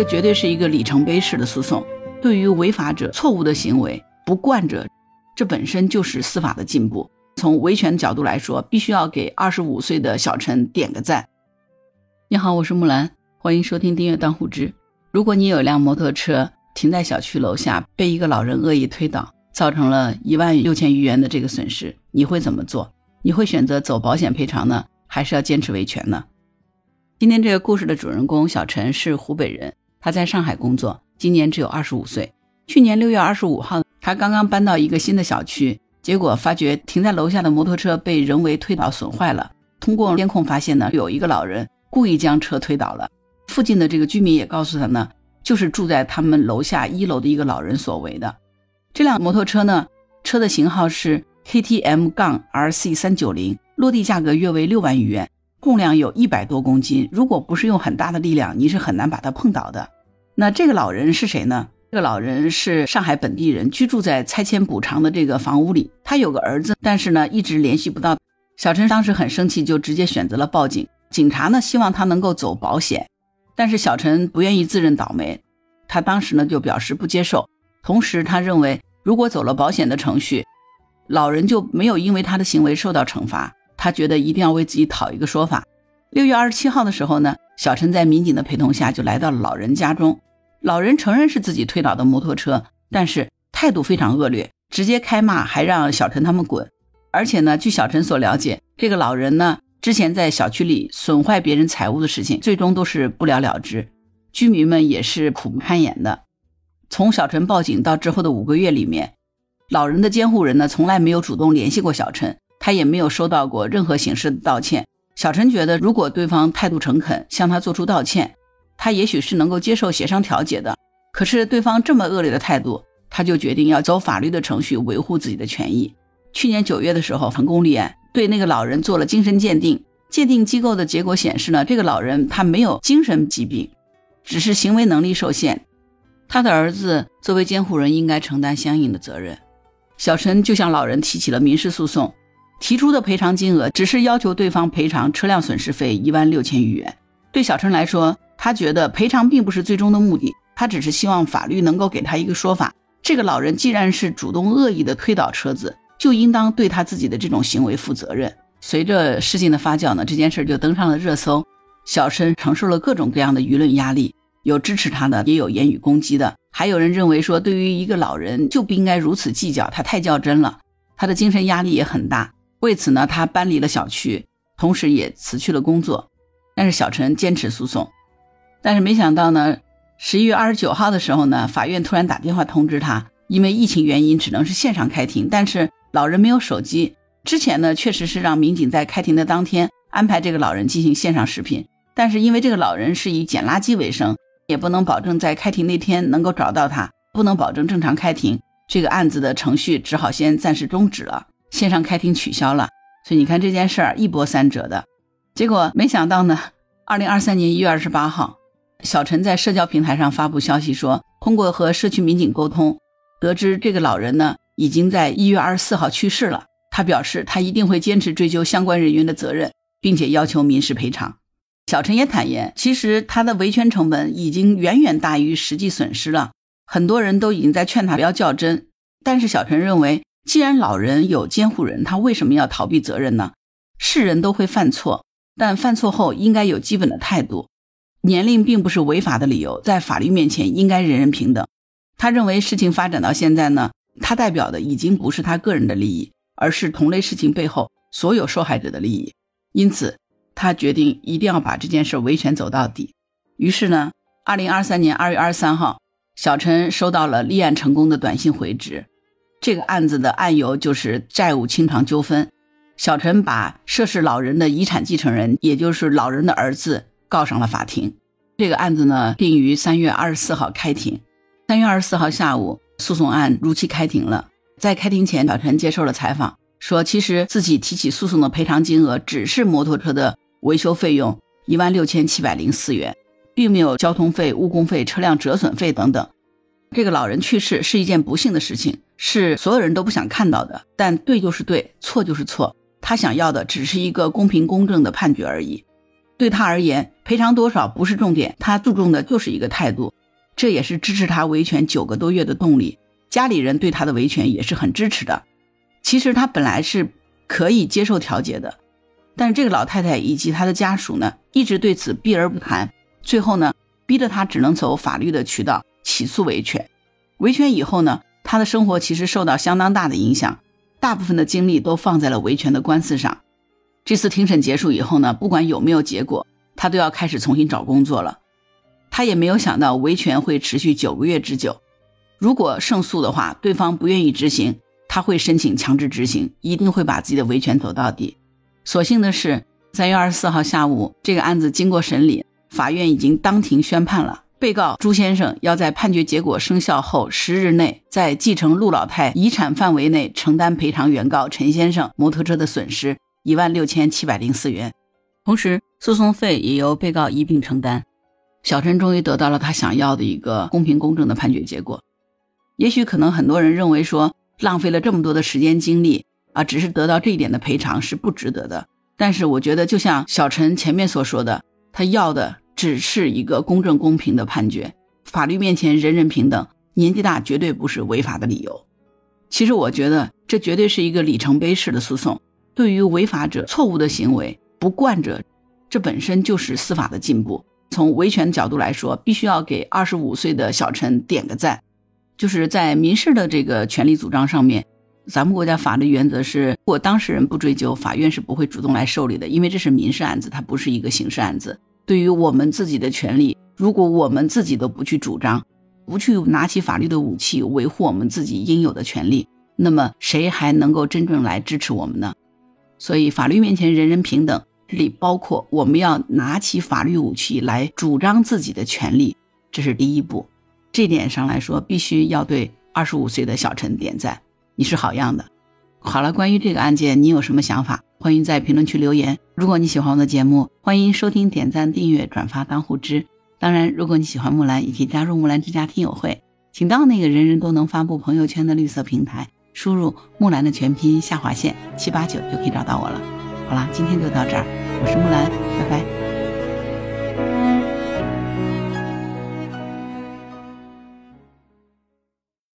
这绝对是一个里程碑式的诉讼。对于违法者错误的行为不惯者，这本身就是司法的进步。从维权角度来说，必须要给二十五岁的小陈点个赞。你好，我是木兰，欢迎收听订阅当户知。如果你有一辆摩托车停在小区楼下，被一个老人恶意推倒，造成了一万六千余元的这个损失，你会怎么做？你会选择走保险赔偿呢，还是要坚持维权呢？今天这个故事的主人公小陈是湖北人，他在上海工作，今年只有二十五岁。去年六月二十五号，他刚刚搬到一个新的小区。结果发觉停在楼下的摩托车被人为推倒损坏了。通过监控发现呢，有一个老人故意将车推倒了。附近的这个居民也告诉他呢，就是住在他们楼下一楼的一个老人所为的。这辆摩托车呢，车的型号是 KTM 杠 RC 三九零，落地价格约为六万余元，重量有一百多公斤。如果不是用很大的力量，你是很难把它碰倒的。那这个老人是谁呢？这个老人是上海本地人，居住在拆迁补偿的这个房屋里。他有个儿子，但是呢一直联系不到。小陈当时很生气，就直接选择了报警。警察呢希望他能够走保险，但是小陈不愿意自认倒霉，他当时呢就表示不接受。同时他认为，如果走了保险的程序，老人就没有因为他的行为受到惩罚。他觉得一定要为自己讨一个说法。六月二十七号的时候呢，小陈在民警的陪同下就来到了老人家中。老人承认是自己推倒的摩托车，但是态度非常恶劣，直接开骂，还让小陈他们滚。而且呢，据小陈所了解，这个老人呢之前在小区里损坏别人财物的事情，最终都是不了了之，居民们也是苦不堪言的。从小陈报警到之后的五个月里面，老人的监护人呢从来没有主动联系过小陈，他也没有收到过任何形式的道歉。小陈觉得，如果对方态度诚恳，向他做出道歉。他也许是能够接受协商调解的，可是对方这么恶劣的态度，他就决定要走法律的程序维护自己的权益。去年九月的时候，成功立案，对那个老人做了精神鉴定。鉴定机构的结果显示呢，这个老人他没有精神疾病，只是行为能力受限。他的儿子作为监护人应该承担相应的责任。小陈就向老人提起了民事诉讼，提出的赔偿金额只是要求对方赔偿车辆损失费一万六千余元。对小陈来说，他觉得赔偿并不是最终的目的，他只是希望法律能够给他一个说法。这个老人既然是主动恶意的推倒车子，就应当对他自己的这种行为负责任。随着事情的发酵呢，这件事就登上了热搜。小陈承受了各种各样的舆论压力，有支持他的，也有言语攻击的，还有人认为说，对于一个老人就不应该如此计较，他太较真了，他的精神压力也很大。为此呢，他搬离了小区，同时也辞去了工作。但是小陈坚持诉讼。但是没想到呢，十一月二十九号的时候呢，法院突然打电话通知他，因为疫情原因只能是线上开庭。但是老人没有手机，之前呢确实是让民警在开庭的当天安排这个老人进行线上视频，但是因为这个老人是以捡垃圾为生，也不能保证在开庭那天能够找到他，不能保证正常开庭，这个案子的程序只好先暂时终止了，线上开庭取消了。所以你看这件事儿一波三折的，结果没想到呢，二零二三年一月二十八号。小陈在社交平台上发布消息说，通过和社区民警沟通，得知这个老人呢已经在一月二十四号去世了。他表示，他一定会坚持追究相关人员的责任，并且要求民事赔偿。小陈也坦言，其实他的维权成本已经远远大于实际损失了。很多人都已经在劝他不要较真，但是小陈认为，既然老人有监护人，他为什么要逃避责任呢？是人都会犯错，但犯错后应该有基本的态度。年龄并不是违法的理由，在法律面前应该人人平等。他认为事情发展到现在呢，他代表的已经不是他个人的利益，而是同类事情背后所有受害者的利益。因此，他决定一定要把这件事维权走到底。于是呢，二零二三年二月二十三号，小陈收到了立案成功的短信回执。这个案子的案由就是债务清偿纠纷。小陈把涉事老人的遗产继承人，也就是老人的儿子。告上了法庭，这个案子呢定于三月二十四号开庭。三月二十四号下午，诉讼案如期开庭了。在开庭前，小陈接受了采访，说其实自己提起诉讼的赔偿金额只是摩托车的维修费用一万六千七百零四元，并没有交通费、误工费、车辆折损费等等。这个老人去世是一件不幸的事情，是所有人都不想看到的。但对就是对，错就是错，他想要的只是一个公平公正的判决而已。对他而言，赔偿多少不是重点，他注重的就是一个态度，这也是支持他维权九个多月的动力。家里人对他的维权也是很支持的。其实他本来是可以接受调解的，但是这个老太太以及她的家属呢，一直对此避而不谈。最后呢，逼得他只能走法律的渠道起诉维权。维权以后呢，他的生活其实受到相当大的影响，大部分的精力都放在了维权的官司上。这次庭审结束以后呢，不管有没有结果，他都要开始重新找工作了。他也没有想到维权会持续九个月之久。如果胜诉的话，对方不愿意执行，他会申请强制执行，一定会把自己的维权走到底。所幸的是，三月二十四号下午，这个案子经过审理，法院已经当庭宣判了，被告朱先生要在判决结果生效后十日内，在继承陆老太遗产范围内承担赔偿原告陈先生摩托车的损失一万六千七百零四元，同时诉讼费也由被告一并承担。小陈终于得到了他想要的一个公平公正的判决结果。也许可能很多人认为说浪费了这么多的时间精力啊，只是得到这一点的赔偿是不值得的。但是我觉得，就像小陈前面所说的，他要的只是一个公正公平的判决。法律面前人人平等，年纪大绝对不是违法的理由。其实我觉得这绝对是一个里程碑式的诉讼。对于违法者错误的行为不惯者，这本身就是司法的进步。从维权角度来说，必须要给二十五岁的小陈点个赞。就是在民事的这个权利主张上面，咱们国家法律原则是，如果当事人不追究，法院是不会主动来受理的，因为这是民事案子，它不是一个刑事案子。对于我们自己的权利，如果我们自己都不去主张，不去拿起法律的武器维护我们自己应有的权利，那么谁还能够真正来支持我们呢？所以，法律面前人人平等，这里包括我们要拿起法律武器来主张自己的权利，这是第一步。这点上来说，必须要对二十五岁的小陈点赞，你是好样的。好了，关于这个案件，你有什么想法？欢迎在评论区留言。如果你喜欢我的节目，欢迎收听、点赞、订阅、转发、当护知。当然，如果你喜欢木兰，也可以加入木兰之家听友会，请到那个人人都能发布朋友圈的绿色平台，输入木兰的全拼下划线七八九就可以找到我了。好啦，今天就到这儿，我是木兰，拜拜。